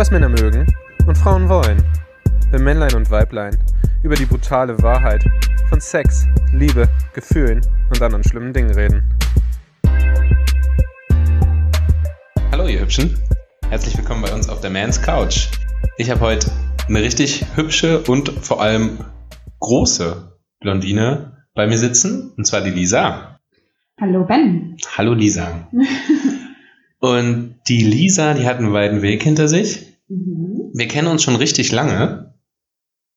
was Männer mögen und Frauen wollen. Wenn Männlein und Weiblein über die brutale Wahrheit von Sex, Liebe, Gefühlen und anderen schlimmen Dingen reden. Hallo ihr Hübschen, herzlich willkommen bei uns auf der Man's Couch. Ich habe heute eine richtig hübsche und vor allem große Blondine bei mir sitzen, und zwar die Lisa. Hallo Ben. Hallo Lisa. und die Lisa, die hat einen weiten Weg hinter sich. Mhm. Wir kennen uns schon richtig lange,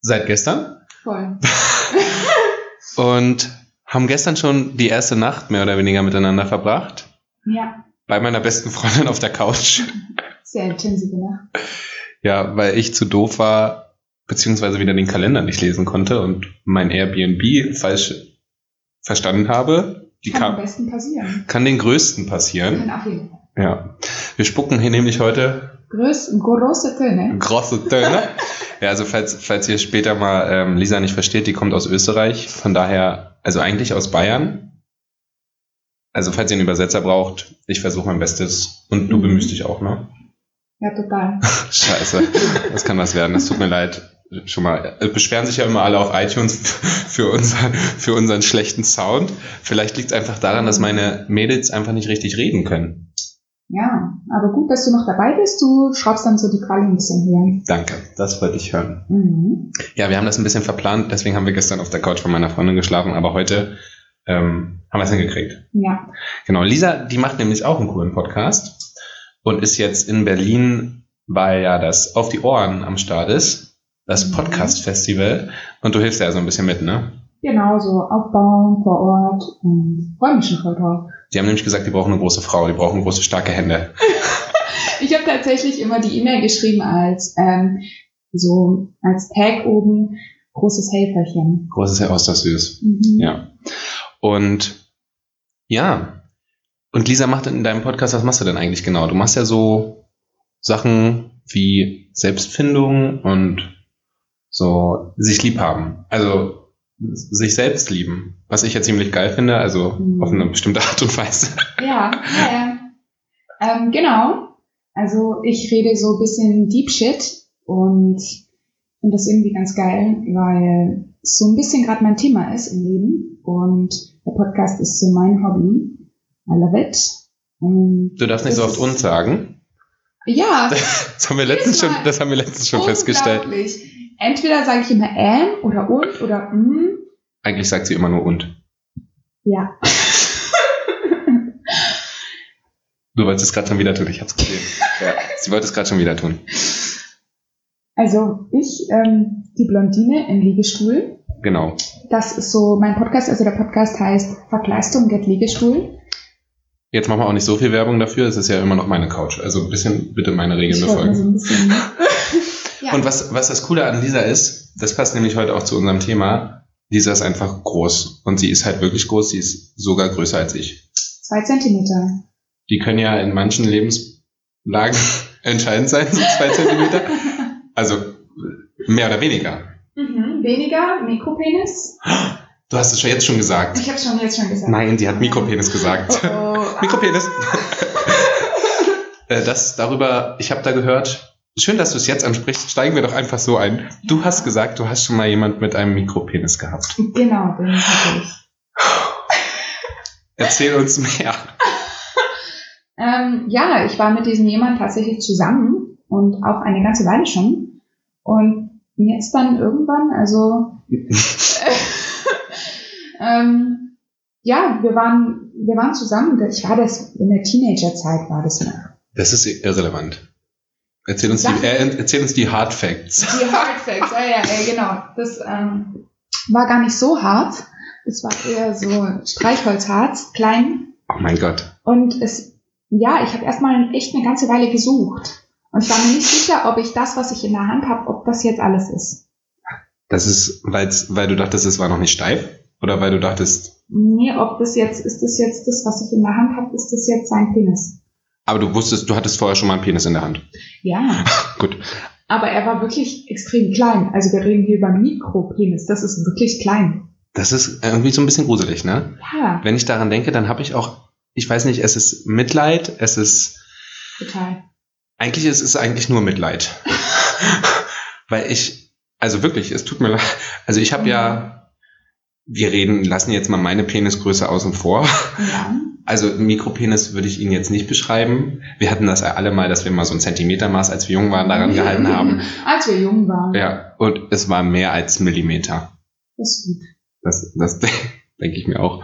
seit gestern, Voll. und haben gestern schon die erste Nacht mehr oder weniger miteinander verbracht. Ja, Bei meiner besten Freundin auf der Couch. sehr intensive Nacht. Ja, weil ich zu doof war, beziehungsweise wieder den Kalender nicht lesen konnte und mein Airbnb falsch verstanden habe. Die Kann am kann, besten passieren. kann den größten passieren. Kann auf jeden Fall. Ja. Wir spucken hier nämlich heute Größ, große Töne. große Töne. ja, also falls, falls ihr später mal ähm, Lisa nicht versteht, die kommt aus Österreich. Von daher, also eigentlich aus Bayern. Also falls ihr einen Übersetzer braucht, ich versuche mein Bestes. Und du Mhm. bemühst dich auch, ne? Ja, total. Scheiße, das kann was werden. Das tut mir leid. Schon mal. äh, Beschweren sich ja immer alle auf iTunes für, unser, für unseren schlechten Sound. Vielleicht liegt es einfach daran, dass meine Mädels einfach nicht richtig reden können. Ja, aber gut, dass du noch dabei bist. Du schraubst dann so die Quali ein bisschen höher. Danke, das wollte ich hören. Mhm. Ja, wir haben das ein bisschen verplant, deswegen haben wir gestern auf der Couch von meiner Freundin geschlafen, aber heute ähm, haben wir es hingekriegt. Ja, Genau, Lisa, die macht nämlich auch einen coolen Podcast und ist jetzt in Berlin, weil ja das Auf die Ohren am Start ist, das Mhm. Podcast-Festival. Und du hilfst ja so ein bisschen mit, ne? genau, so aufbauen vor Ort und freue mich schon voll drauf. Die haben nämlich gesagt, die brauchen eine große Frau, die brauchen große, starke Hände. Ich habe tatsächlich immer die E-Mail geschrieben als ähm, so als Tag oben großes Helferchen. Großes Herr aus, das süß. Mhm. Ja. Und ja. Und Lisa macht in deinem Podcast, was machst du denn eigentlich genau? Du machst ja so Sachen wie Selbstfindung und so sich lieb haben. Also sich selbst lieben. Was ich ja ziemlich geil finde, also Mhm. auf eine bestimmte Art und Weise. Ja, ja, ja. Ähm, genau. Also ich rede so ein bisschen Deep Shit und finde das irgendwie ganz geil, weil es so ein bisschen gerade mein Thema ist im Leben und der Podcast ist so mein Hobby. I love it. Und Du darfst nicht so oft uns sagen. Ja, Das haben wir letztens schon, das haben wir letztens schon festgestellt. Entweder sage ich immer ähm oder und oder mm. Eigentlich sagt sie immer nur und. Ja. Du wolltest es gerade schon wieder tun, ich hab's gesehen. Ja. Sie wollte es gerade schon wieder tun. Also ich, ähm, die Blondine im Liegestuhl. Genau. Das ist so mein Podcast. Also der Podcast heißt Verkleistung get Liegestuhl. Jetzt machen wir auch nicht so viel Werbung dafür, es ist ja immer noch meine Couch. Also ein bisschen bitte meine Regeln befolgen. so ein bisschen. ja. Und was, was das Coole an Lisa ist, das passt nämlich heute auch zu unserem Thema. Lisa ist einfach groß. Und sie ist halt wirklich groß, sie ist sogar größer als ich. Zwei Zentimeter. Die können ja in manchen Lebenslagen entscheidend sein, so zwei Zentimeter. Also mehr oder weniger. Mhm. Weniger Mikropenis. Du hast es schon jetzt schon gesagt. Ich habe schon jetzt schon gesagt. Nein, sie hat Mikropenis gesagt. Oh, oh. Mikropenis. Äh, das darüber, ich habe da gehört, schön, dass du es jetzt ansprichst, steigen wir doch einfach so ein. Du hast gesagt, du hast schon mal jemand mit einem Mikropenis gehabt. Genau, den hatte ich. Erzähl uns mehr. Ähm, ja, ich war mit diesem jemand tatsächlich zusammen und auch eine ganze Weile schon. Und jetzt dann irgendwann, also ähm, ja, wir waren, wir waren zusammen. Ich war das in der Teenagerzeit war das noch. Das ist irrelevant. Erzähl uns, die, äh, erzähl uns die Hard Facts. Die Hard Facts, ja, ja, ja, genau. Das ähm, war gar nicht so hart. Es war eher so Streichholzharz, klein. Oh mein Gott. Und es, ja, ich habe erstmal echt eine ganze Weile gesucht. Und ich war mir nicht sicher, ob ich das, was ich in der Hand habe, ob das jetzt alles ist. Das ist, weil's, weil du dachtest, es war noch nicht steif? Oder weil du dachtest, Nee, ob das jetzt, ist das jetzt das, was ich in der Hand habe, ist das jetzt sein Penis? Aber du wusstest, du hattest vorher schon mal einen Penis in der Hand. Ja. Gut. Aber er war wirklich extrem klein. Also wir reden hier über Mikropenis. Das ist wirklich klein. Das ist irgendwie so ein bisschen gruselig, ne? Ja, Wenn ich daran denke, dann habe ich auch, ich weiß nicht, es ist Mitleid, es ist total. Eigentlich ist es eigentlich nur Mitleid. Weil ich, also wirklich, es tut mir leid. Also ich habe ja, wir reden, lassen jetzt mal meine Penisgröße außen vor. Ja. Also Mikropenis würde ich Ihnen jetzt nicht beschreiben. Wir hatten das ja alle mal, dass wir mal so ein Zentimetermaß, als wir jung waren, daran gehalten haben. Als wir jung waren. Ja, und es war mehr als Millimeter. Das ist gut. Das, das denke ich mir auch.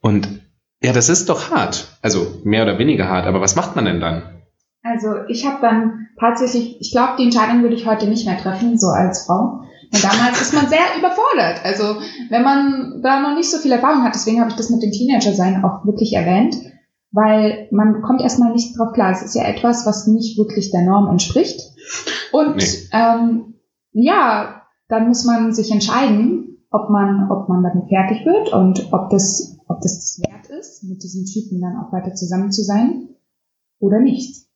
Und ja, das ist doch hart. Also mehr oder weniger hart. Aber was macht man denn dann? Also ich habe dann tatsächlich, ich glaube, die Entscheidung würde ich heute nicht mehr treffen, so als Frau. Und damals ist man sehr überfordert. Also wenn man da noch nicht so viel Erfahrung hat, deswegen habe ich das mit dem Teenager-Sein auch wirklich erwähnt, weil man kommt erstmal nicht drauf klar. Es ist ja etwas, was nicht wirklich der Norm entspricht. Und Nee. ähm, ja, dann muss man sich entscheiden, ob man, ob man damit fertig wird und ob das, ob das das wert ist, mit diesem Typen dann auch weiter zusammen zu sein oder nicht.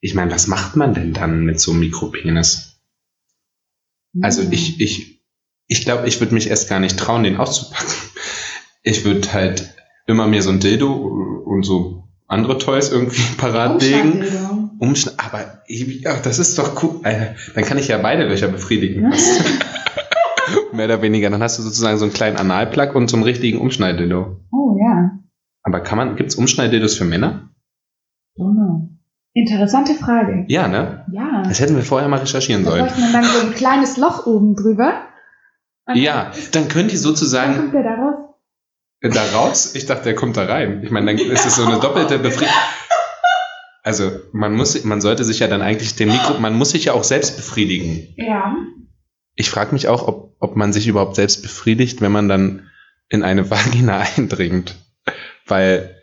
Ich meine, was macht man denn dann mit so einem Mikropenis? Also Hm. ich, ich, ich glaube, ich würde mich erst gar nicht trauen, den auszupacken. Ich würde halt immer mir so ein Dildo und so andere Toys irgendwie parat legen. Umschlagbildung. Umschn aber ich- ja, das ist doch cool. Alter, dann kann ich ja beide Löcher befriedigen. Mehr oder weniger. Dann hast du sozusagen so einen kleinen Analplug und so einen richtigen Umschneidildo. Oh ja. Aber kann man, gibt's Umschneidildos für Männer? Don't know. Interessante Frage. Ja, ne? Ja. Das hätten wir vorher mal recherchieren Da sollen. bräuchte man dann so ein kleines Loch oben drüber. Ja, dann könnt ihr Dann sozusagen kommt der daraus. da raus. Ich dachte, der kommt da rein. Ich meine, dann ist es so eine doppelte Befriedigung. Also man muss, man sollte sich ja dann eigentlich den Mikro, man muss sich ja auch selbst befriedigen. Ja. Ich frage mich auch, ob, ob man sich überhaupt selbst befriedigt, wenn man dann in eine Vagina eindringt. Weil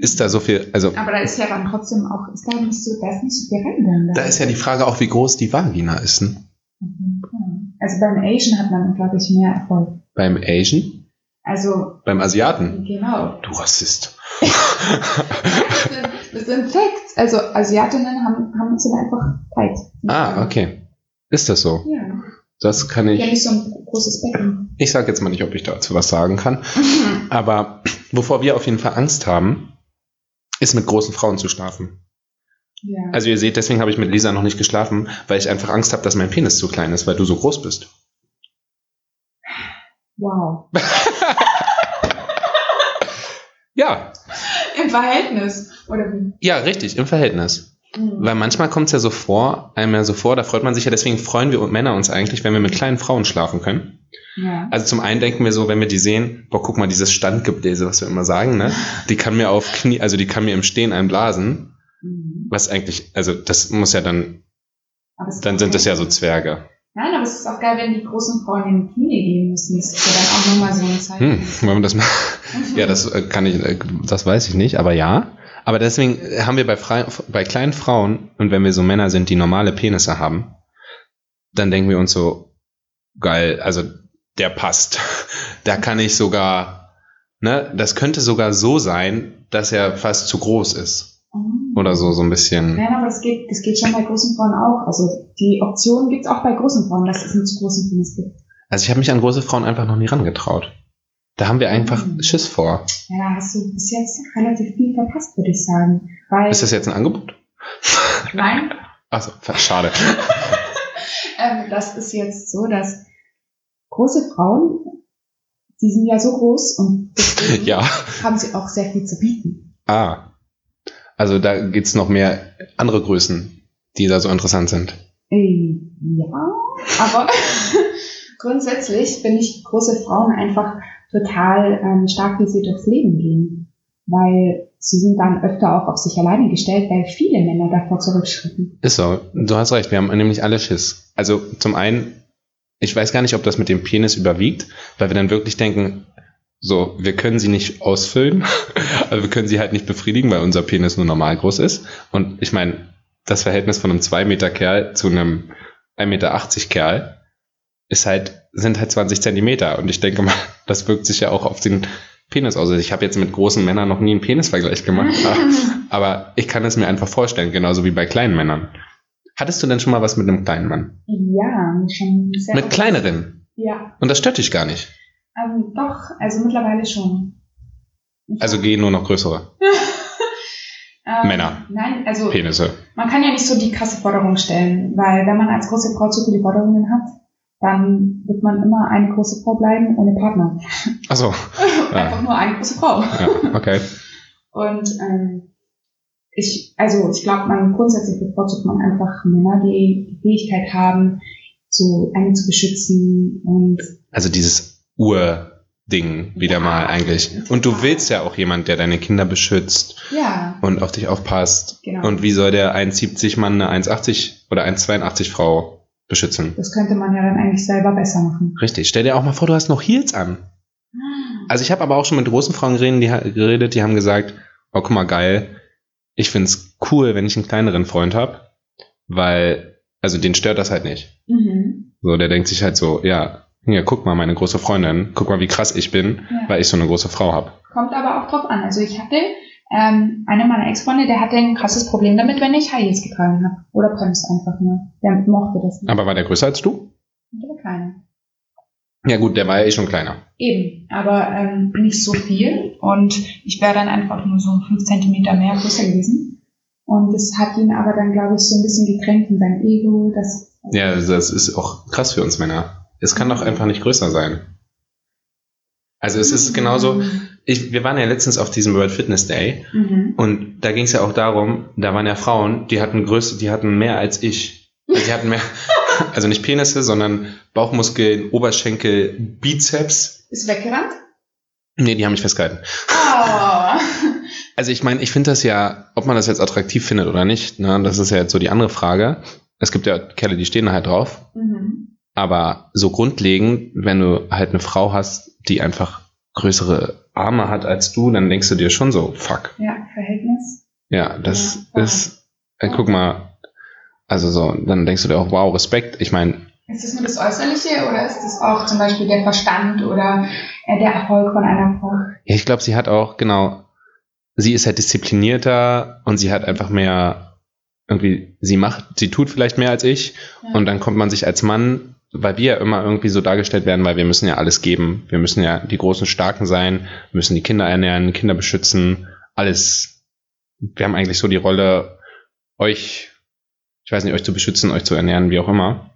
ist da so viel, also Aber da ist ja dann trotzdem auch, ist da nicht so, da ist nicht so viel rein da ist ja die Frage auch, wie groß die Vagina ist. Ne? Mhm. Also beim Asian hat man, glaube ich, mehr Erfolg. Beim Asian, Also, beim Asiaten. genau. Du Rassist. Das sind, das sind Facts. Also Asiatinnen haben, haben sind einfach tight. ah, okay. Ist das so? Ja. Das kann ich. nicht so ein großes Becken. Ich sage jetzt mal nicht, ob ich dazu was sagen kann. Aber wovor wir auf jeden Fall Angst haben, ist mit großen Frauen zu schlafen. Ja. Also ihr seht, deswegen habe ich mit Lisa noch nicht geschlafen, weil ich einfach Angst habe, dass mein Penis zu klein ist, weil du so groß bist. wow. Ja, Im Verhältnis. Oder wie? ja, richtig, im Verhältnis. Mhm. Weil manchmal kommt es ja so vor, einem ja so vor, da freut man sich ja, deswegen freuen wir Männer uns eigentlich, wenn wir mit kleinen Frauen schlafen können. Ja. Also zum einen denken wir so, wenn wir die sehen, boah, guck mal, dieses Standgebläse, was wir immer sagen, ne? Die kann mir auf Knie, also die kann mir im Stehen einblasen. Mhm. Was eigentlich, also das muss ja dann, dann sind das ja so Zwerge. Nein, aber es ist auch geil, wenn die großen Frauen in die Knie gehen müssen. Das ist ja dann auch nochmal so ein Zeichen. Hm, wollen wir das mal? Ja, das äh, kann ich, äh, das weiß ich nicht, aber ja. Aber deswegen haben wir bei, Frei, bei kleinen Frauen, und wenn wir so Männer sind, die normale Penisse haben, dann denken wir uns so, geil, also der passt. Da kann ich sogar, ne, das könnte sogar so sein, dass er fast zu groß ist. Mhm. Oder so, so ein bisschen. Nein, aber das geht, das geht schon bei großen Frauen auch. Also die Option gibt es auch bei großen Frauen, dass es einen zu großen Penis gibt. Also ich habe mich an große Frauen einfach noch nie rangetraut. Da haben wir einfach Mhm. Schiss vor. Ja, da hast du bis jetzt relativ viel verpasst, würde ich sagen. Weil, Ist das jetzt ein Angebot? nein, Achso, schade. ähm, das ist jetzt so, dass große Frauen, die sind ja so groß und Ja. haben sie auch sehr viel zu bieten. Ah. Also da gibt's noch mehr andere Größen, die da so interessant sind. Äh, ja, aber grundsätzlich finde ich große Frauen einfach total ähm, stark, wie sie durchs Leben gehen. Weil sie sind dann öfter auch auf sich alleine gestellt, weil viele Männer davor zurückschrecken. Ist so. Du hast recht, wir haben nämlich alle Schiss. Also zum einen, ich weiß gar nicht, ob das mit dem Penis überwiegt, weil wir dann wirklich denken, so, wir können sie nicht ausfüllen, also wir können sie halt nicht befriedigen, weil unser Penis nur normal groß ist. Und ich meine, das Verhältnis von einem 2 Meter Kerl zu einem 1,80 Meter Kerl ist halt, sind halt 20 Zentimeter. Und ich denke mal, das wirkt sich ja auch auf den Penis aus. Also ich habe jetzt mit großen Männern noch nie einen Penisvergleich gemacht. Aber ich kann es mir einfach vorstellen, genauso wie bei kleinen Männern. Hattest du denn schon mal was mit einem kleinen Mann? ja, schon sehr Mit kleineren? Ja, Und das stört dich gar nicht. ähm, doch, also mittlerweile schon. Ich Also gehen nur noch größere. Ähm, Männer. Nein, also Penisse. man kann ja nicht so die krasse Forderung stellen, weil wenn man als große Frau zu viele Forderungen hat, dann wird man immer eine große Frau bleiben ohne Partner. Achso. Einfach nur eine große Frau. Ja, okay. Und ähm, ich, also ich glaube, man grundsätzlich bevorzugt man einfach Männer, die die Fähigkeit haben, so einen zu beschützen und Also dieses Urding wieder Ja. mal eigentlich. Und du willst ja auch jemand, der deine Kinder beschützt ja, und auf dich aufpasst. Genau. Und wie soll der 1,70 Mann eine 1,80 oder 1,82 Frau beschützen? das könnte man ja dann eigentlich selber besser machen. Richtig. Stell dir auch mal vor, du hast noch Heels an. Also ich habe aber auch schon mit großen Frauen geredet, die, ha- geredet, die haben gesagt, oh guck mal, geil, ich find's cool, wenn ich einen kleineren Freund hab, weil, also den stört das halt nicht. Mhm. So, der denkt sich halt so, ja, ja, guck mal, meine große Freundin, guck mal, wie krass ich bin, Ja. weil ich so eine große Frau hab. Kommt aber auch drauf an. Also ich hatte ähm, einer meiner Ex-Freunde, der hatte ein krasses Problem damit, wenn ich High Heels getragen habe. Oder Pumps einfach nur. Der mochte das nicht. Aber war der größer als du? Der war kleiner. Ja gut, der war ja eh schon kleiner. Eben, aber ähm, nicht so viel. Und ich wäre dann einfach nur so fünf Zentimeter mehr größer gewesen. Und das hat ihn aber dann, glaube ich, so ein bisschen gekränkt in sein Ego. Das, Ja, also das ist auch krass für uns Männer. Es kann doch einfach nicht größer sein. Also es ist genauso, ich, wir waren ja letztens auf diesem World Fitness Day Mhm. Und da ging es ja auch darum, da waren ja Frauen, die hatten Größe, die hatten mehr als ich. Also die hatten mehr, also nicht Penisse, sondern Bauchmuskeln, Oberschenkel, Bizeps. Ist weggerannt? Nee, die haben mich festgehalten. Oh. Also ich meine, ich finde das ja, ob man das jetzt attraktiv findet oder nicht, ne, das ist ja jetzt so die andere Frage. Es gibt ja Kerle, die stehen da halt drauf. Mhm. Aber so grundlegend, wenn du halt eine Frau hast, die einfach größere Arme hat als du, dann denkst du dir schon so, fuck. Ja, Verhältnis. Ja, das Ja, ist, äh, guck mal, also so, dann denkst du dir auch, wow, Respekt. Ich meine, Ist das nur das Äußerliche oder ist das auch zum Beispiel der Verstand oder äh, der Erfolg von einer Frau? ja, ich glaube, sie hat auch, genau, sie ist halt disziplinierter und sie hat einfach mehr, irgendwie, sie macht, sie tut vielleicht mehr als ich Ja. und dann kommt man sich als Mann, weil wir ja immer irgendwie so dargestellt werden, weil wir müssen ja alles geben. Wir müssen ja die großen Starken sein, müssen die Kinder ernähren, Kinder beschützen, alles. Wir haben eigentlich so die Rolle, euch, ich weiß nicht, euch zu beschützen, euch zu ernähren, wie auch immer.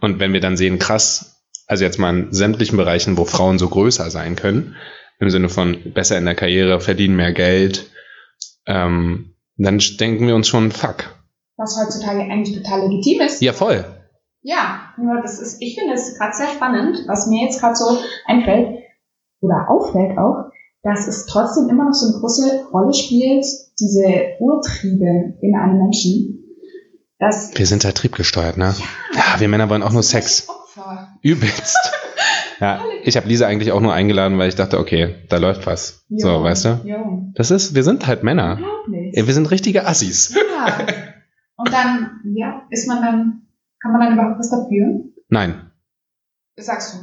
Und wenn wir dann sehen, krass, also jetzt mal in sämtlichen Bereichen, wo Frauen so größer sein können, im Sinne von besser in der Karriere, verdienen mehr Geld, ähm, dann denken wir uns schon, fuck. Was heutzutage eigentlich total legitim ist. Ja, voll. Ja, das ist, ich finde es gerade sehr spannend, was mir jetzt gerade so einfällt oder auffällt auch, dass es trotzdem immer noch so eine große Rolle spielt, diese Urtriebe in einem Menschen. Dass Wir sind halt triebgesteuert, ne? Ja, wir Männer wollen auch nur Sex. Opfer. Übelst. Ja, ich habe Lisa eigentlich auch nur eingeladen, weil ich dachte, okay, da läuft was. So, Jo, weißt du? Jo. Das ist, wir sind halt Männer. Ja, Wir sind richtige Assis. Ja. Und dann, ja, ist man dann, kann man dann überhaupt was dafür? Nein. Sagst du.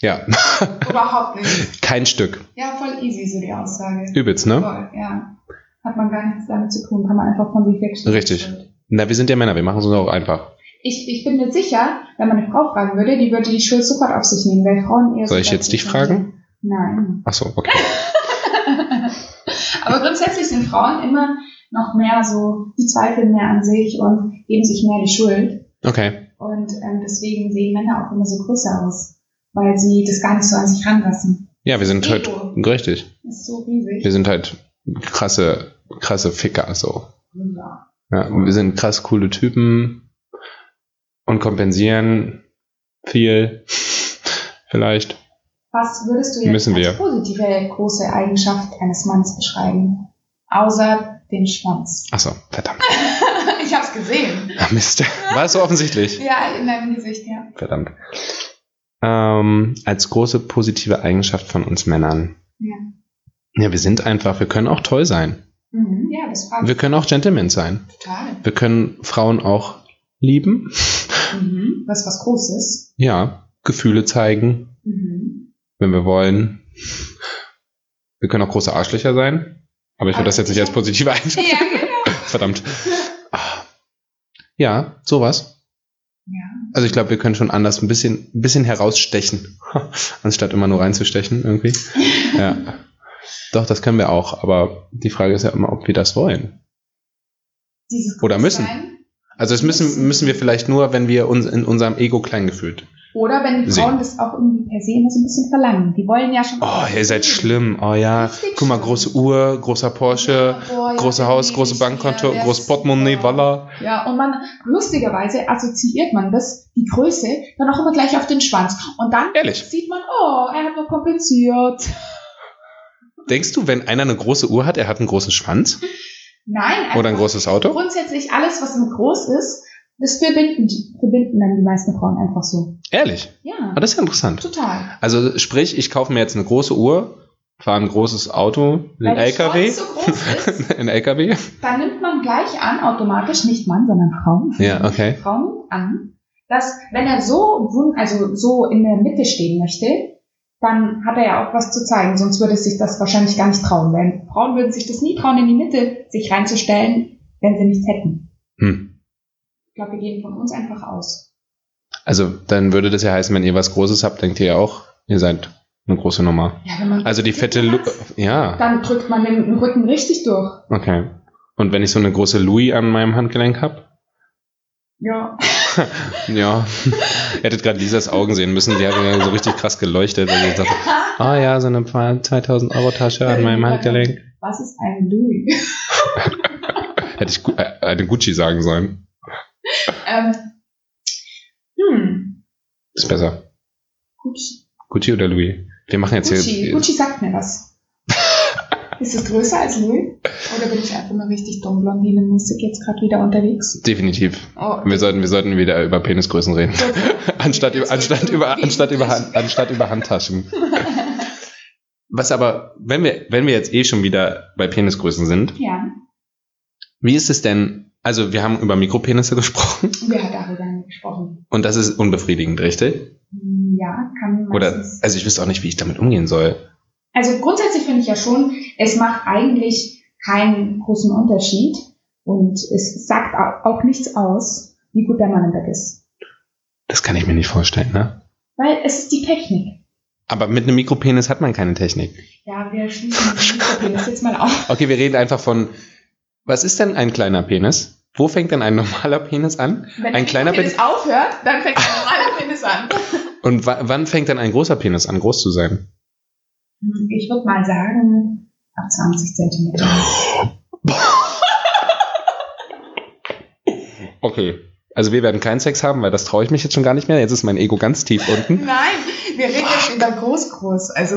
Ja, Überhaupt nicht. kein Stück. Ja, voll easy, so die Aussage. Übelst, ne? Voll, ja. Hat man gar nichts damit zu tun, kann man einfach von sich wegstellen. Richtig. Na, wir sind ja Männer, wir machen es uns auch einfach. Ich, ich bin mir sicher, wenn man eine Frau fragen würde, die würde die Schuld sofort auf sich nehmen, weil Frauen eher so Soll ich jetzt dich fragen? Nein. Ach so, okay. Aber grundsätzlich sind Frauen immer noch mehr so, die zweifeln mehr an sich und geben sich mehr die Schuld. Okay. Und ähm, deswegen sehen Männer auch immer so größer aus, weil sie das gar nicht so an sich ranlassen. Ja, wir sind halt, richtig. Das ist so riesig. Wir sind halt krasse, krasse Ficker, so. Ja. Ja, wir sind krass coole Typen und kompensieren viel. Vielleicht. Was würdest du jetzt Müssen wir. als positive große Eigenschaft eines Mannes beschreiben? Außer den Schwanz. Ach so, verdammt. ich hab's gesehen. Ah, Mist. War es so offensichtlich? Ja, in deinem Gesicht, ja. Verdammt. Ähm, als große positive Eigenschaft von uns Männern. Ja. Ja, wir sind einfach, wir können auch toll sein. Mhm, ja, das frage Wir können auch Gentlemen sein. total. Wir können Frauen auch lieben. Mhm. Was was Großes. Ja, Gefühle zeigen, Mhm. wenn wir wollen. Wir können auch große Arschlöcher sein. Aber ich würde das jetzt nicht als positive Eigenschaft. Ja, genau. Verdammt. Ja, sowas. Ja. Also ich glaube, wir können schon anders ein bisschen, ein bisschen herausstechen, anstatt immer nur reinzustechen irgendwie. Ja. Doch, das können wir auch. Aber die Frage ist ja immer, ob wir das wollen. Dieses Oder müssen. Großsein. Also das müssen, müssen wir vielleicht nur, wenn wir uns in unserem Ego klein gefühlt. Oder wenn die. Frauen das auch irgendwie per se immer so ein bisschen verlangen. Die wollen ja schon. Oh, ihr seid schlimm. Oh ja. Richtig Guck mal, große Uhr, großer Porsche, ja, große der Haus, große Bankkonto, der großes Portemonnaie, super. Walla. Ja, und man, lustigerweise assoziiert man das, die Größe, dann auch immer gleich auf den Schwanz. Und dann Ehrlich. sieht man, oh, er hat nur kompensiert. Denkst du, wenn einer eine große Uhr hat, er hat einen großen Schwanz? Nein, Oder ein großes Auto? grundsätzlich alles, was im groß ist, das verbinden, verbinden dann die meisten Frauen einfach so. Ehrlich? Ja, Ah, das ist ja interessant. total. Also sprich, ich kaufe mir jetzt eine große Uhr, fahre ein großes Auto, einen LKW, so ist, einen LKW. dann nimmt man gleich an, automatisch, nicht Mann, sondern Frauen. Ja, okay. Frauen an, dass wenn er so, also so in der Mitte stehen möchte, dann hat er ja auch was zu zeigen, sonst würde sich das wahrscheinlich gar nicht trauen. Weil Frauen würden sich das nie trauen, in die Mitte sich reinzustellen, wenn sie nichts hätten. Hm. Ich glaube, wir gehen von uns einfach aus. Also dann würde das ja heißen, wenn ihr was Großes habt, denkt ihr ja auch, ihr seid eine große Nummer. Ja, wenn man Also die fette, Lu ja, dann drückt man den Rücken richtig durch. okay. Und wenn ich so eine große Louis an meinem Handgelenk habe? Ja. Ja. Ihr hättet gerade Lisas Augen sehen müssen, die ja so richtig krass geleuchtet, weil sie sagte, ah ja, so eine 2000 Euro Tasche an meinem Handgelenk. Was ist ein Louis? Hätte ich Gu- äh, eine Gucci sagen sollen. ähm, hm, Ist besser. Gucci. Gucci oder Louis? Wir machen jetzt Gucci. hier. Gucci sagt mir was. Ist es größer als Louis? Oder bin ich einfach nur richtig dumm blondinenmäßig jetzt gerade wieder unterwegs? Definitiv. Oh, Wir sollten, wir sollten wieder über Penisgrößen reden. anstatt, über, anstatt, über, anstatt, über, Hand- anstatt über Handtaschen. Was aber, wenn wir, wenn wir jetzt eh schon wieder bei Penisgrößen sind, Ja, wie ist es denn, also wir haben über Mikropenisse gesprochen hat darüber gesprochen? und das ist unbefriedigend, richtig? Ja, kann Oder, meistens. also ich wüsste auch nicht, wie ich damit umgehen soll. Also grundsätzlich finde ich ja schon, es macht eigentlich keinen großen Unterschied und es sagt au- auch nichts aus, wie gut der Mann im Bett ist. Das kann ich mir nicht vorstellen, ne? Weil es ist die Technik. Aber mit einem Mikropenis hat man keine Technik. Ja, wir schließen den Mikropenis jetzt mal auf. Okay, wir reden einfach von, was ist denn ein kleiner Penis? Wo fängt denn ein normaler Penis an? Wenn Ein kleiner Mikropenis aufhört, dann fängt ein normaler Penis an. Und wa wann fängt denn ein großer Penis an, groß zu sein? Ich würde mal sagen, ab 20 Zentimeter. Okay. Also wir werden keinen Sex haben, weil das traue ich mich jetzt schon gar nicht mehr. Jetzt ist mein Ego ganz tief unten. Nein, wir reden jetzt über groß-groß, also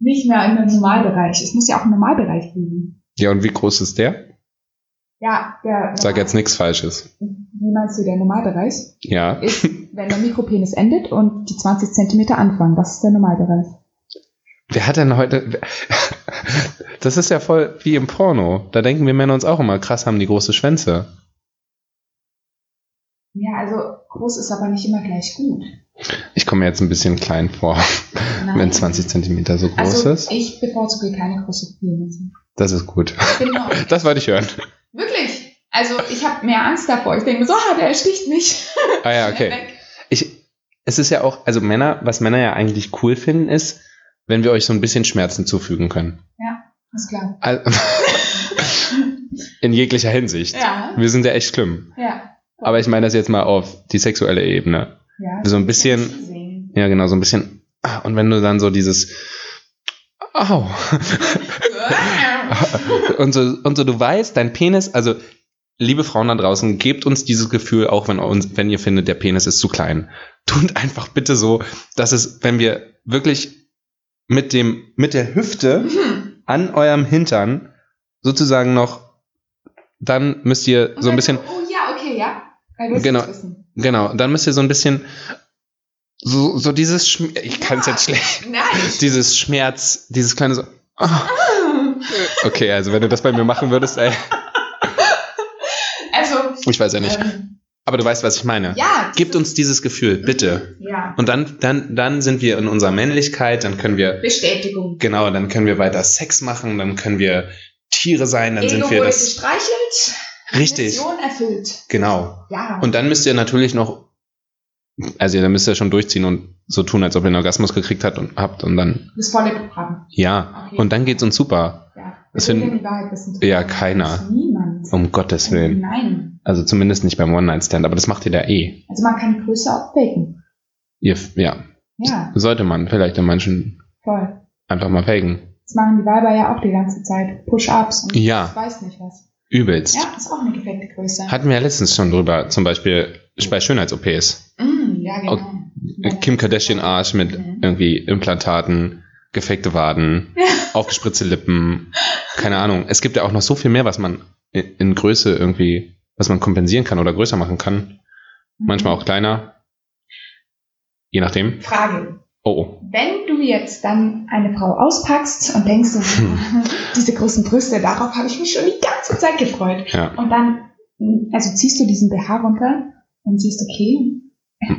nicht mehr in einem Normalbereich. Es muss ja auch im Normalbereich liegen. Ja, und wie groß ist der? Ja, der Sag jetzt nichts Falsches. Wie meinst du, der Normalbereich Ja. ist, wenn der Mikropenis endet und die 20 Zentimeter anfangen. Das ist der Normalbereich. Wer hat denn heute. Das ist ja voll wie im Porno. Da denken wir Männer uns auch immer, krass, haben die große Schwänze. Ja, also groß ist aber nicht immer gleich gut. Ich komme mir jetzt ein bisschen klein vor, Nein. wenn 20 Zentimeter so groß also ist. ich bevorzuge keine große Penisse. Das ist gut. Genau. Das wollte ich hören. Wirklich. Also ich habe mehr Angst davor. Ich denke mir so, ah, der ersticht mich. Ah ja, okay. Ich, es ist ja auch, also Männer, was Männer ja eigentlich cool finden, ist, wenn wir euch so ein bisschen Schmerzen zufügen können. Ist klar. In jeglicher Hinsicht. Ja. Wir sind ja echt schlimm. Ja. Aber ich meine das jetzt mal auf die sexuelle Ebene. ja. So ein bisschen, ja genau, so ein bisschen. Und wenn du dann so dieses, au, und so, und so du weißt, dein Penis, also liebe Frauen da draußen, gebt uns dieses Gefühl, auch wenn, uns, wenn ihr findet, der Penis ist zu klein. Tut einfach bitte so, dass es, wenn wir wirklich mit dem, mit der Hüfte an eurem Hintern sozusagen noch, dann müsst ihr so ein bisschen, Oh ja, okay, ja. Genau. genau, dann müsst ihr so ein bisschen, so, so dieses, Schm- ich kann es Ja. jetzt schlecht, Nein. dieses Schmerz, dieses kleine so, ah. okay, also wenn du das bei mir machen würdest, ey, Also, ich weiß ja nicht, ähm, aber du weißt, was ich meine. ja. Gebt uns dieses Gefühl, bitte. Ja. Und dann, dann, dann sind wir in unserer Männlichkeit, dann können wir, Bestätigung. genau, dann können wir weiter Sex machen, dann können wir Tiere sein, dann Ego sind wir wurde das, gestreichelt. richtig, Mission erfüllt. genau. Ja. Und dann müsst ihr natürlich noch, also dann müsst ihr schon durchziehen und so tun, als ob ihr einen Orgasmus gekriegt habt und habt und dann, das volle Programm. ja. Okay. Und dann geht's uns super. Ja. Das werden die Wahrheit wissen. Ja, keiner. Niemand. Um Gottes Willen. Nein. Also zumindest nicht beim One-Night-Stand, aber das macht ihr da eh. Also man kann Größe auch faken. Ihr, ja, Ja, sollte man vielleicht in manchen voll. einfach mal faken. Das machen die Weiber ja auch die ganze Zeit. Push-Ups und Ja. ich weiß nicht was. Übelst. Ja, ist auch eine gefakte Größe. Hatten wir ja letztens schon drüber, zum Beispiel bei Schönheits-OPs. Mm, ja, genau. Kim Kardashian Arsch mit Mhm. irgendwie Implantaten, gefakte Waden, aufgespritzte Lippen, keine Ahnung. Es gibt ja auch noch so viel mehr, was man in, Größe irgendwie, was man kompensieren kann oder größer machen kann. Manchmal auch kleiner. Je nachdem. Frage. Oh, oh. Wenn du jetzt dann eine Frau auspackst und denkst, so, diese großen Brüste, darauf habe ich mich schon die ganze Zeit gefreut. Ja. Und dann, also ziehst du diesen BH runter und siehst, okay,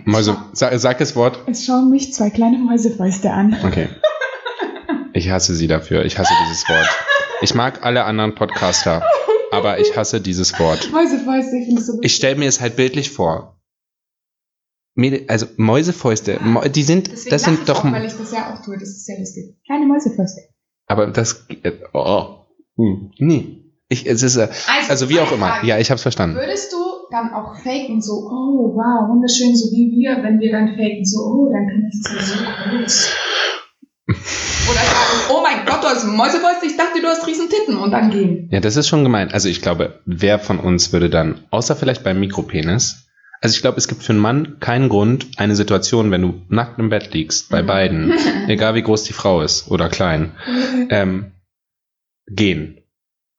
Mäuse, sag, sag das Wort. es schauen mich zwei kleine Mäusefäuste an. Okay. Ich hasse sie dafür. Ich hasse dieses Wort. Ich mag alle anderen Podcaster, aber ich hasse dieses Wort. Mäusefäuste, ich finde es so Ich stelle mir es halt bildlich vor. Also Mäusefäuste, Mäu- die sind, Deswegen das sind ich doch, auch, weil ich das ja auch tue, das ist ja lustig. Kleine Mäusefäuste. aber das, äh, oh, hm, nee. Ich, es ist, äh, also wie auch immer. Frage. Ja, ich hab's verstanden. Würdest du dann auch faken, so, oh, wow, wunderschön, so wie wir, wenn wir dann faken, so, oh, dann bin ich ja so groß. Oder sagen, oh mein Gott, du hast Mäusefäuste, ich dachte, du hast riesen Titten und dann gehen. Ja, das ist schon gemein. Also ich glaube, wer von uns würde dann, außer vielleicht beim Mikropenis, also ich glaube, es gibt für einen Mann keinen Grund, eine Situation, wenn du nackt im Bett liegst, bei beiden, egal wie groß die Frau ist oder klein, ähm, gehen.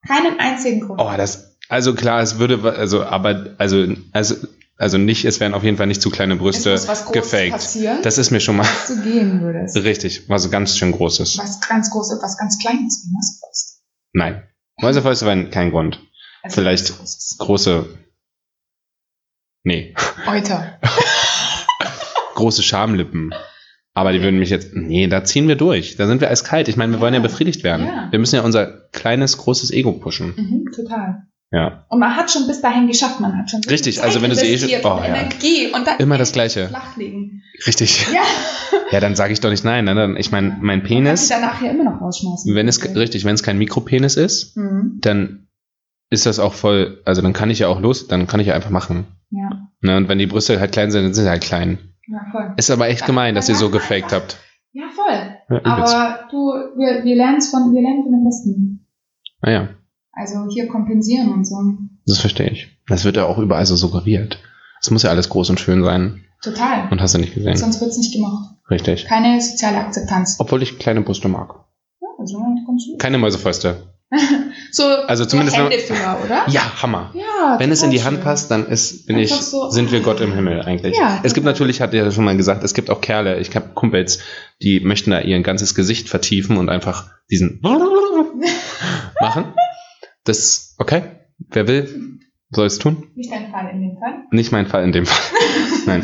Keinen einzigen Grund. Oh, das, also klar, es würde, also, aber, also, also, also nicht, es wären auf jeden Fall nicht zu kleine Brüste gefaked. passieren, Das ist mir schon mal dass du gehen würdest. richtig, was ganz schön Großes. Was ganz Großes, was ganz Kleines wie Mäusefäuste. Nein. Mäusefäuste waren kein Grund. Also Vielleicht-. Große, nee, Euter. große Schamlippen. Aber die würden mich jetzt, nee, da ziehen wir durch. Da sind wir eiskalt. Ich meine, wir wollen ja Ja. befriedigt werden. Ja. Wir müssen ja unser kleines, großes Ego pushen. Mhm, total. Ja. Und man hat schon bis dahin geschafft, man hat schon Richtig, viel also wenn du sie eh schon- oh, ja. Energie und dann Immer das Gleiche. flachlegen. Richtig. Ja. Ja, dann sage ich doch nicht nein. Ne? Dann, ich meine, mein Penis, du danach ja immer noch rausschmeißen. wenn es, richtig, wenn es kein Mikropenis ist, Mhm. dann ist das auch voll, also dann kann ich ja auch los, dann kann ich ja einfach machen. Ja, Ne? Und wenn die Brüste halt klein sind, dann sind sie halt klein. Ja, voll. Ist aber echt Ja, gemein, dass ihr so gefaked ja. habt. Ja, voll. Ja. Aber du, wir, wir lernen von, wir lernen von den Besten. Naja, Also hier kompensieren und so. das verstehe ich. Das wird ja auch überall so suggeriert. Es muss ja alles groß und schön sein. Total. Und hast du nicht gesehen. Sonst wird's nicht gemacht. Richtig. Keine soziale Akzeptanz. Obwohl ich kleine Brüste mag. Ja, also ganz gut. Keine Mäusefäuste. So, Also zumindest Händefinger, oder? Ja, Hammer. Ja. Wenn es in die total Hand schön. passt, dann ist, bin ich, so- sind wir Gott im Himmel eigentlich. Ja, es gibt natürlich, hat er ja schon mal gesagt, es gibt auch Kerle, ich habe Kumpels, die möchten da ihr ganzes Gesicht vertiefen und einfach diesen machen. Das, okay, wer will, soll es tun. Nicht dein Fall in dem Fall. Nicht mein Fall in dem Fall. Nein.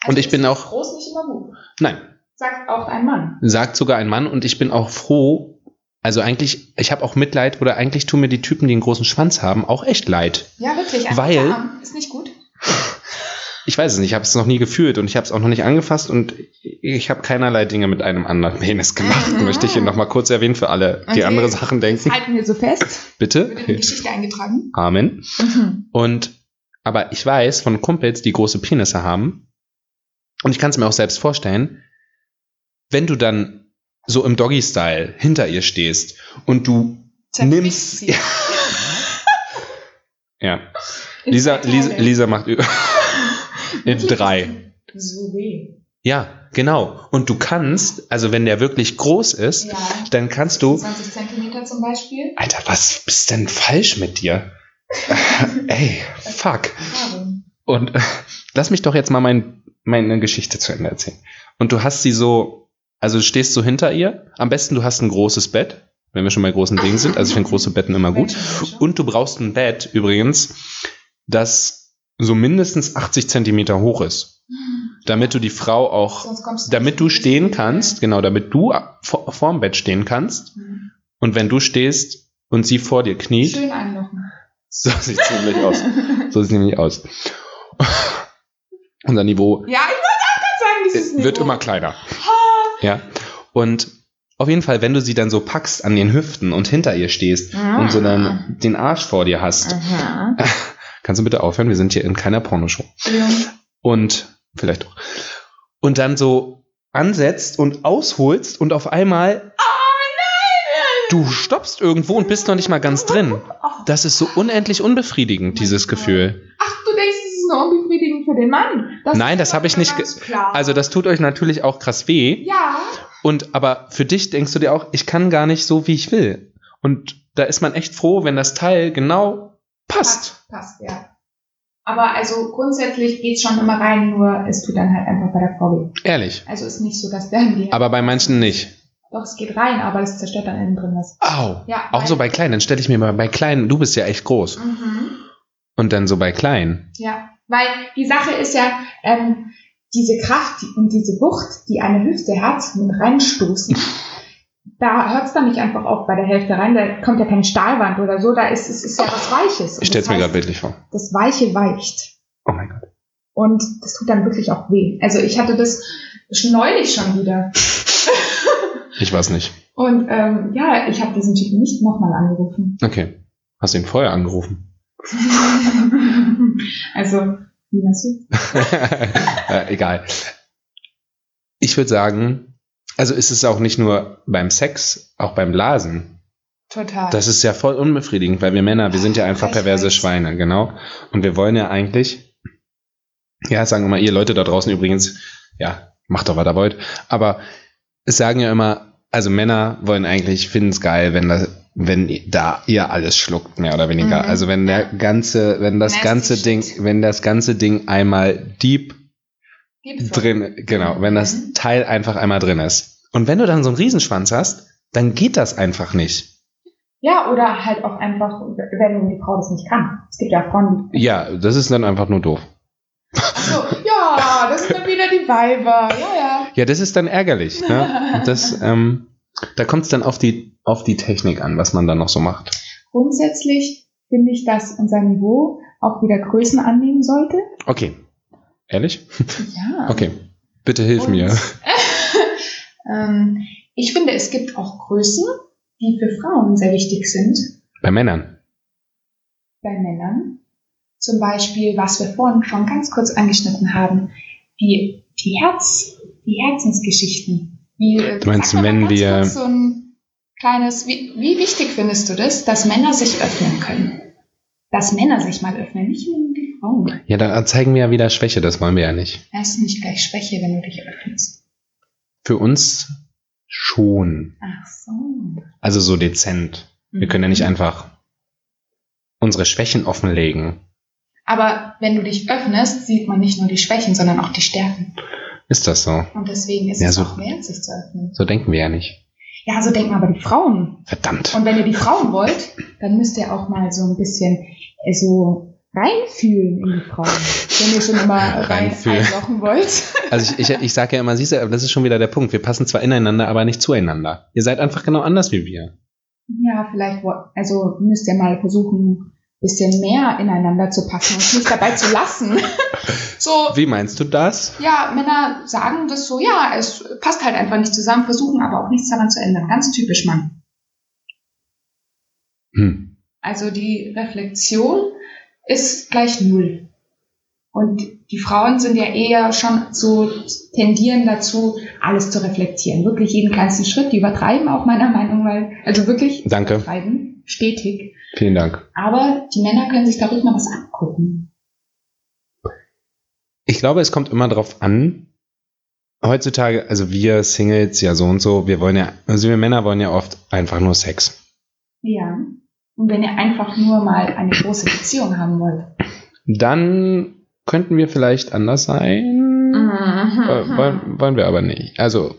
Also Und ich bin auch- Groß nicht immer gut. Nein, Sagt auch ein Mann. sagt sogar ein Mann und ich bin auch froh, also eigentlich, ich habe auch Mitleid oder eigentlich tun mir die Typen, die einen großen Schwanz haben, auch echt leid. Ja, wirklich. Weil- Ist nicht gut. Ich weiß es nicht, ich habe es noch nie gefühlt und ich habe es auch noch nicht angefasst und ich habe keinerlei Dinge mit einem anderen Penis gemacht. Mhm. Möchte ich hier nochmal kurz erwähnen für alle, die Okay. andere Sachen denken. Halten wir so fest. Bitte. Wird in die Geschichte eingetragen. Amen. Mhm. Und aber ich weiß von Kumpels, die große Penisse haben, und ich kann es mir auch selbst vorstellen, wenn du dann so im Doggy-Style hinter ihr stehst und du nimmst. sie. Ja. In Lisa, Lisa. Lisa macht in drei. So weh. Ja, genau. Und du kannst, also wenn der wirklich groß ist, Ja. dann kannst du. 20 Zentimeter zum Beispiel. Alter, was ist denn falsch mit dir? Ey, fuck. Und äh, lass mich doch jetzt mal mein, meine Geschichte zu Ende erzählen. Und du hast sie so, also du stehst so hinter ihr. Am besten du hast ein großes Bett, wenn wir schon bei großen Dingen sind. Also ich finde große Betten immer gut. Und du brauchst ein Bett übrigens, das so mindestens 80 Zentimeter hoch ist. Damit du die Frau auch, damit du stehen kannst, genau, damit du vor, vorm Bett stehen kannst. Mhm. Und wenn du stehst und sie vor dir kniet, Schön einlochen. so sieht's nämlich aus. So sieht's nämlich aus. Unser Niveau Ja, ich wollte auch gerade sagen, dieses wird Niveau. immer kleiner. Ha. Ja. Und Auf jeden Fall, wenn du sie dann so packst an den Hüften und hinter ihr stehst und so dann den Arsch vor dir hast, Aha. kannst du bitte aufhören? Wir sind hier in keiner Pornoshow. Entschuldigung. Und vielleicht doch. Und dann so ansetzt und ausholst und auf einmal du stoppst irgendwo und bist noch nicht mal ganz drin. Das ist so unendlich unbefriedigend, dieses Gefühl. Ach, du denkst, es ist nur unbefriedigend für den Mann. Nein, ist das hab ich nicht. Also das tut euch natürlich auch krass weh. ja, Und aber für dich denkst du dir auch, ich kann gar nicht so, wie ich will. Und da ist man echt froh, wenn das Teil genau passt. passt, passt, ja. Aber also grundsätzlich geht's schon immer rein, nur es tut dann halt einfach bei der Frau weh. Ehrlich. Also ist nicht so, dass dann die. Aber bei manchen nicht. Doch, es geht rein, aber es zerstört dann innen drin was. Au. Ja, Auch so bei kleinen, dann stelle ich mir mal bei kleinen, du bist ja echt groß. Mhm. Und dann so bei kleinen. Ja, weil die Sache ist ja, ähm, diese Kraft und diese Wucht, die eine Hüfte hat, mit reinstoßen, da hört's dann nicht einfach auf bei der Hälfte rein, da kommt ja keine Stahlwand oder so, da ist es ist ja was Weiches. Ich stell's mir gerade bildlich vor. Das Weiche weicht. Oh mein Gott. Und das tut dann wirklich auch weh. Also ich hatte das neulich schon wieder. Ich weiß nicht. Und ähm, ja, ich habe diesen Typen nicht nochmal angerufen. Okay. Hast du ihn vorher angerufen? also, wie meinst du? egal. Ich würde sagen, also ist es auch nicht nur beim Sex, auch beim Blasen. Total. Das ist ja voll unbefriedigend, weil wir Männer, wir sind ja einfach perverse Schweine, genau. Und wir wollen ja eigentlich, ja, sagen wir mal, ihr Leute da draußen übrigens, ja, macht doch, was ihr wollt. Aber es sagen ja immer, also Männer wollen eigentlich, finden es geil, wenn da, wenn da ihr alles schluckt, mehr oder weniger. Mhm. Also wenn der ganze, wenn das Nasty ganze shit. Ding, wenn das ganze Ding einmal deep Gibt's drin, genau, wenn das Mhm. Teil einfach einmal drin ist. Und wenn du dann so einen Riesenschwanz hast, dann geht das einfach nicht. Ja, oder halt auch einfach, wenn die Frau das nicht kann. Es gibt ja Frauen, die. Ja, das ist dann einfach nur doof. So, ja, das sind dann Weiber. Ja, ja. Ja, das ist dann ärgerlich. Ne? Das, ähm, da kommt es dann auf die, auf die Technik an, was man dann noch so macht. Grundsätzlich finde ich, dass unser Niveau auch wieder Größen annehmen sollte. Okay. Ehrlich? Ja. Okay. Bitte hilf Und- mir. ähm, ich finde, es gibt auch Größen, die für Frauen sehr wichtig sind. Bei Männern. bei Männern. Zum Beispiel, was wir vorhin schon ganz kurz angeschnitten haben, die, die Herz, die Herzensgeschichten. Wie, äh, Du meinst, wenn wir- So ein kleines, wie, wie wichtig findest du das, dass Männer sich öffnen können? Dass Männer sich mal öffnen, nicht nur die Frauen. Ja, da zeigen wir ja wieder Schwäche, das wollen wir ja nicht. Das ist nicht gleich Schwäche, wenn du dich öffnest. Für uns schon. Ach so. Also so dezent. Wir können ja nicht einfach unsere Schwächen offenlegen. Aber wenn du dich öffnest, sieht man nicht nur die Schwächen, sondern auch die Stärken. Ist das so? Und deswegen ist Ja, es so- auch wert, sich zu öffnen. So denken wir ja nicht. Ja, so denken aber die Frauen. Verdammt. Und wenn ihr die Frauen wollt, dann müsst ihr auch mal so ein bisschen äh, so reinfühlen in die Frauen. Wenn ihr schon immer rein Reinfühlen. einlochen wollt. Also ich, ich, ich sage ja immer, siehst du, das ist schon wieder der Punkt. Wir passen zwar ineinander, aber nicht zueinander. Ihr seid einfach genau anders wie wir. Ja, vielleicht, also müsst ihr mal versuchen, bisschen mehr ineinander zu passen und nicht dabei zu lassen. so, Wie meinst du das? ja, Männer sagen das so, ja, es passt halt einfach nicht zusammen, versuchen aber auch nichts daran zu ändern. Ganz typisch Mann. Hm. Also die Reflexion ist gleich null. Und die Frauen sind ja eher schon so tendieren dazu, alles zu reflektieren. Wirklich jeden kleinsten Schritt. Die übertreiben auch meiner Meinung nach. Also wirklich Danke. übertreiben. Stetig. Vielen Dank. Aber die Männer können sich dadurch mal was angucken. Ich glaube, es kommt immer drauf an. Heutzutage, also wir Singles ja so und so, wir wollen ja, also wir Männer wollen ja oft einfach nur Sex. Ja. Und wenn ihr einfach nur mal eine große Beziehung haben wollt. Dann könnten wir vielleicht anders sein. Äh, wollen, wollen wir aber nicht. Also,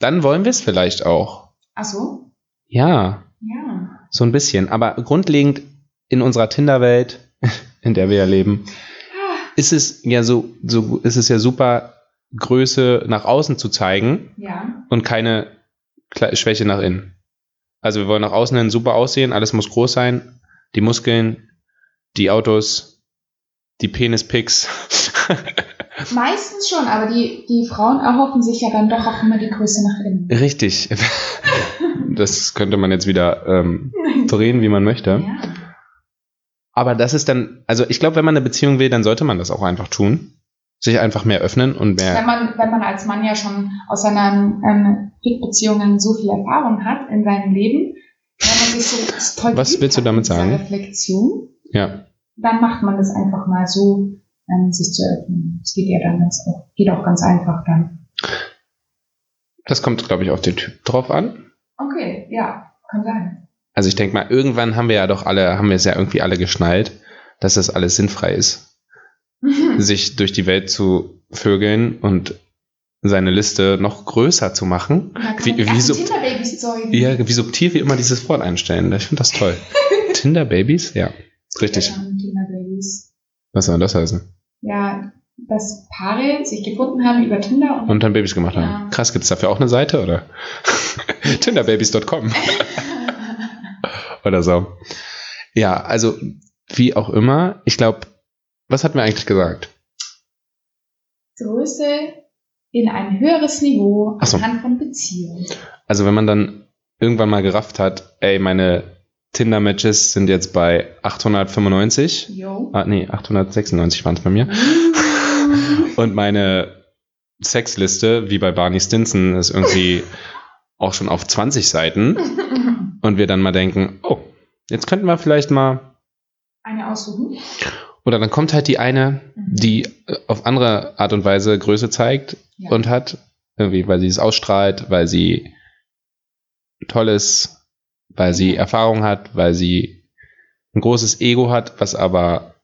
dann wollen wir es vielleicht auch. Ach so? Ja, Ja. so ein bisschen. Aber grundlegend in unserer Tinder-Welt, in der wir ja leben, ist es ja so, so ist es ja super, Größe nach außen zu zeigen Ja. und keine Schwäche nach innen. Also wir wollen nach außen hin super aussehen, alles muss groß sein, die Muskeln, die Autos, die Penispics. Meistens schon, aber die, die Frauen erhoffen sich ja dann doch auch immer die Größe nach innen. Richtig. Das könnte man jetzt wieder ähm, drehen, wie man möchte. Ja. Aber das ist dann, also ich glaube, wenn man eine Beziehung will, dann sollte man das auch einfach tun. Sich einfach mehr öffnen und mehr. Wenn man, wenn man als Mann ja schon aus seinen ähm, Beziehungen so viel Erfahrung hat in seinem Leben, wenn man sich so toll Was willst du damit sagen? Reflexion, Ja. Dann macht man das einfach mal so, ähm, sich zu öffnen. Es geht ja dann ganz, geht auch ganz einfach dann. Das kommt, glaube ich, auf den Typ drauf an. Okay, ja, kann sein. Also ich denke mal, irgendwann haben wir ja doch alle, haben wir es ja irgendwie alle geschnallt, dass das alles sinnfrei ist. Sich durch die Welt zu vögeln und seine Liste noch größer zu machen. Wie, wie, sub ja, wie subtil wir immer dieses Wort einstellen. Ich finde das toll. Tinder-Babys? Ja, richtig. Ja, Tinderbabys. Was soll das heißen? Ja, dass Paare sich gefunden haben über Tinder und, Und dann Babys gemacht haben. Ja. Krass, gibt's dafür auch eine Seite, oder? Tinderbabies.com oder so. Ja, also wie auch immer, ich glaube, was hatten wir eigentlich gesagt? Größe in ein höheres Niveau Ach so. anhand von Beziehungen. Also wenn man dann irgendwann mal gerafft hat, ey, meine Tinder-Matches sind jetzt bei 895. Jo. Ah, nee, 896 waren es bei mir. Und meine Sexliste, wie bei Barney Stinson, ist irgendwie auch schon auf 20 Seiten. Und wir dann mal denken, oh, jetzt könnten wir vielleicht mal. Eine aussuchen. Oder dann kommt halt die eine, die äh, auf andere Art und Weise Größe zeigt Ja. und hat, irgendwie, weil sie es ausstrahlt, weil sie toll ist, weil sie Erfahrung hat, weil sie ein großes Ego hat, was aber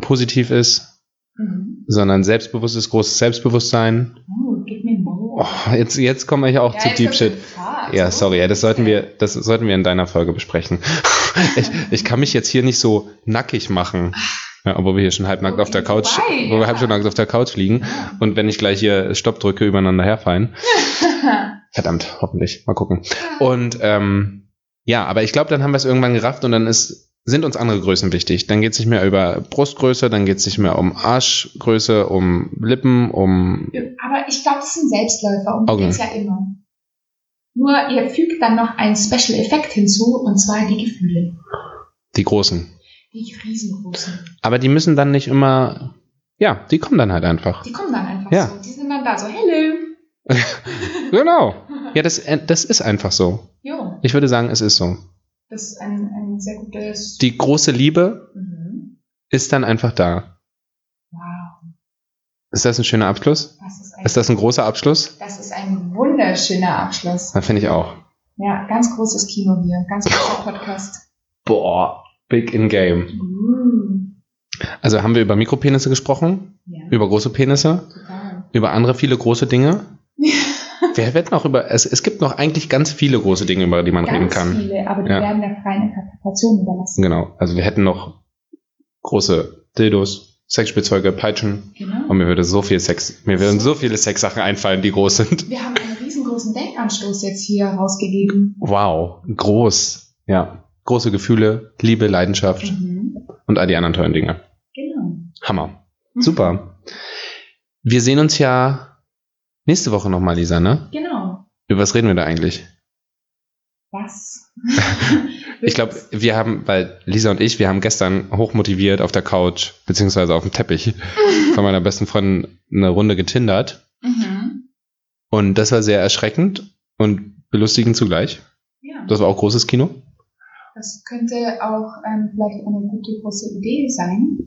positiv ist, Mhm. sondern selbstbewusstes, großes Selbstbewusstsein. Oh, gib mir more. Oh, jetzt, jetzt komme ich auch zu jetzt Deep Shit. Ja, So. sorry, ja, das sollten wir, das sollten wir in deiner Folge besprechen. ich, ich kann mich jetzt hier nicht so nackig machen, ja, obwohl wir hier schon halbnackt Okay, auf der Couch, vorbei, wo wir ja. halb schon nackt auf der Couch liegen. Ja. Und wenn ich gleich hier Stopp drücke, übereinander herfallen. Verdammt, hoffentlich. Mal gucken. Und ähm, ja, aber ich glaube, dann haben wir es irgendwann gerafft und dann ist, sind uns andere Größen wichtig. Dann geht es nicht mehr über Brustgröße, dann geht es nicht mehr um Arschgröße, um Lippen, um Aber ich glaube, das sind Selbstläufer und Augen. geht's ja immer. Nur ihr fügt dann noch einen Special Effekt hinzu und zwar die Gefühle. die Großen. Die riesengroßen. Aber die müssen dann nicht immer, ja, die kommen dann halt einfach. Die kommen dann einfach Ja. so. Die sind dann da so, hello. Genau. Ja, das, äh, das ist einfach so. Jo, Ich würde sagen, es ist so. das ist ein, ein sehr gutes. Die große Liebe Mhm. ist dann einfach da. Wow, Ist das ein schöner Abschluss? das ist ein, Ist das ein großer Abschluss? das ist ein wunderschöner Abschluss. Das finde ich auch. Ja, ganz großes Kino hier, ganz großer Podcast. Boah, big in game. Mm. Also haben wir über Mikropenisse gesprochen, Ja, über große Penisse, total. über andere viele große Dinge. Wir werden noch über, es, es gibt noch eigentlich ganz viele große Dinge, über die man reden Ganz kann. viele, aber die Ja. werden der freien Interpretation überlassen. Genau. Also wir hätten noch große Dildos, Sexspielzeuge, Peitschen. Genau. Und mir würde so viel Sex, mir würden so viele Sexsachen einfallen, die groß sind. Wir haben einen riesengroßen Denkanstoß jetzt hier rausgegeben. Wow, groß. Ja. Große Gefühle, Liebe, Leidenschaft Mhm. und all die anderen tollen Dinge. Genau. Hammer. Super. Wir sehen uns ja nächste Woche nochmal, Lisa, ne? Genau. Über was reden wir da eigentlich? Was? Ich glaube, wir haben, weil Lisa und ich, wir haben gestern hochmotiviert auf der Couch, beziehungsweise auf dem Teppich von meiner besten Freundin eine Runde getindert. Mhm. Und das war sehr erschreckend und belustigend zugleich. Ja. Das war auch großes Kino. Das könnte auch ähm, vielleicht eine gute große Idee sein.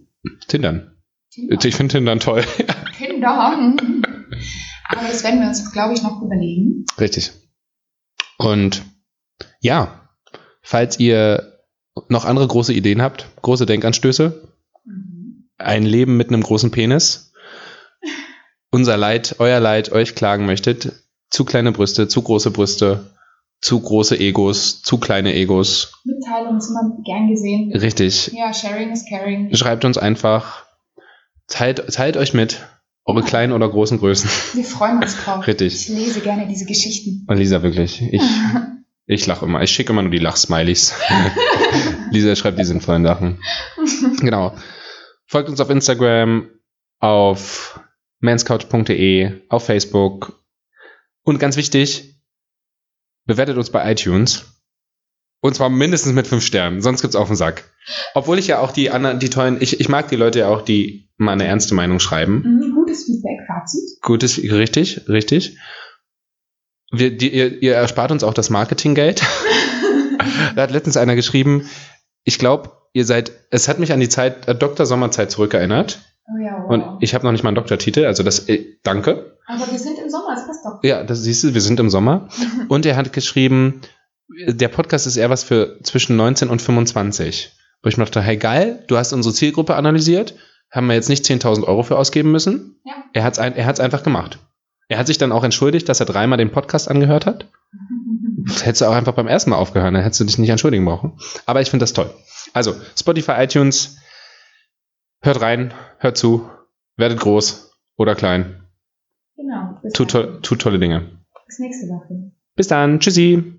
Tindern. Tinder. Ich finde Tindern toll. Tinder. Aber das werden wir uns, glaube ich, noch überlegen. Richtig. Und ja, falls ihr noch andere große Ideen habt, große Denkanstöße, Mhm. ein Leben mit einem großen Penis, unser Leid, euer Leid, euch klagen möchtet, zu kleine Brüste, zu große Brüste, zu große Egos, zu kleine Egos, Mitteilungen sind immer gern gesehen. richtig, Ja, sharing is caring. schreibt uns einfach, teilt, teilt euch mit, eure kleinen oder großen Größen. Wir freuen uns drauf. Richtig. Ich lese gerne diese Geschichten. Und Lisa, wirklich, ich, ich lache immer, ich schicke immer nur die Lachsmileys. Lisa schreibt die sinnvollen Sachen. Genau. Folgt uns auf Instagram, auf manscouch.de, auf Facebook. Und ganz wichtig, bewertet uns bei iTunes. Und zwar mindestens mit fünf Sternen, sonst gibt's auf den Sack. Obwohl ich ja auch die anderen, die tollen, ich, ich mag die Leute ja auch, die mal eine ernste Meinung schreiben. Mhm, gutes Feedback, Fazit. Gutes, richtig, richtig. Wir, die, ihr, ihr erspart uns auch das Marketinggeld. da hat letztens einer geschrieben, ich glaube, ihr seid, es hat mich an die Zeit, äh, Dr. Sommerzeit zurückerinnert. Oh ja, wow. Und ich habe noch nicht mal einen Doktortitel, also das, äh, danke. Aber wir sind im Sommer, das passt doch. Ja, das siehst du, wir sind im Sommer. Und er hat geschrieben, der Podcast ist eher was für zwischen 19 und 25. Wo ich mir dachte, hey geil, du hast unsere Zielgruppe analysiert, haben wir jetzt nicht 10.000 Euro für ausgeben müssen. Ja. Er hat es er hat's einfach gemacht. Er hat sich dann auch entschuldigt, dass er dreimal den Podcast angehört hat. Hättest du auch einfach beim ersten Mal aufgehört, dann hättest du dich nicht entschuldigen brauchen. Aber ich finde das toll. Also, Spotify, iTunes, hört rein, hört zu, werdet groß oder klein, Genau. Tut, to tut tolle Dinge. bis nächste Woche. Bis dann, tschüssi.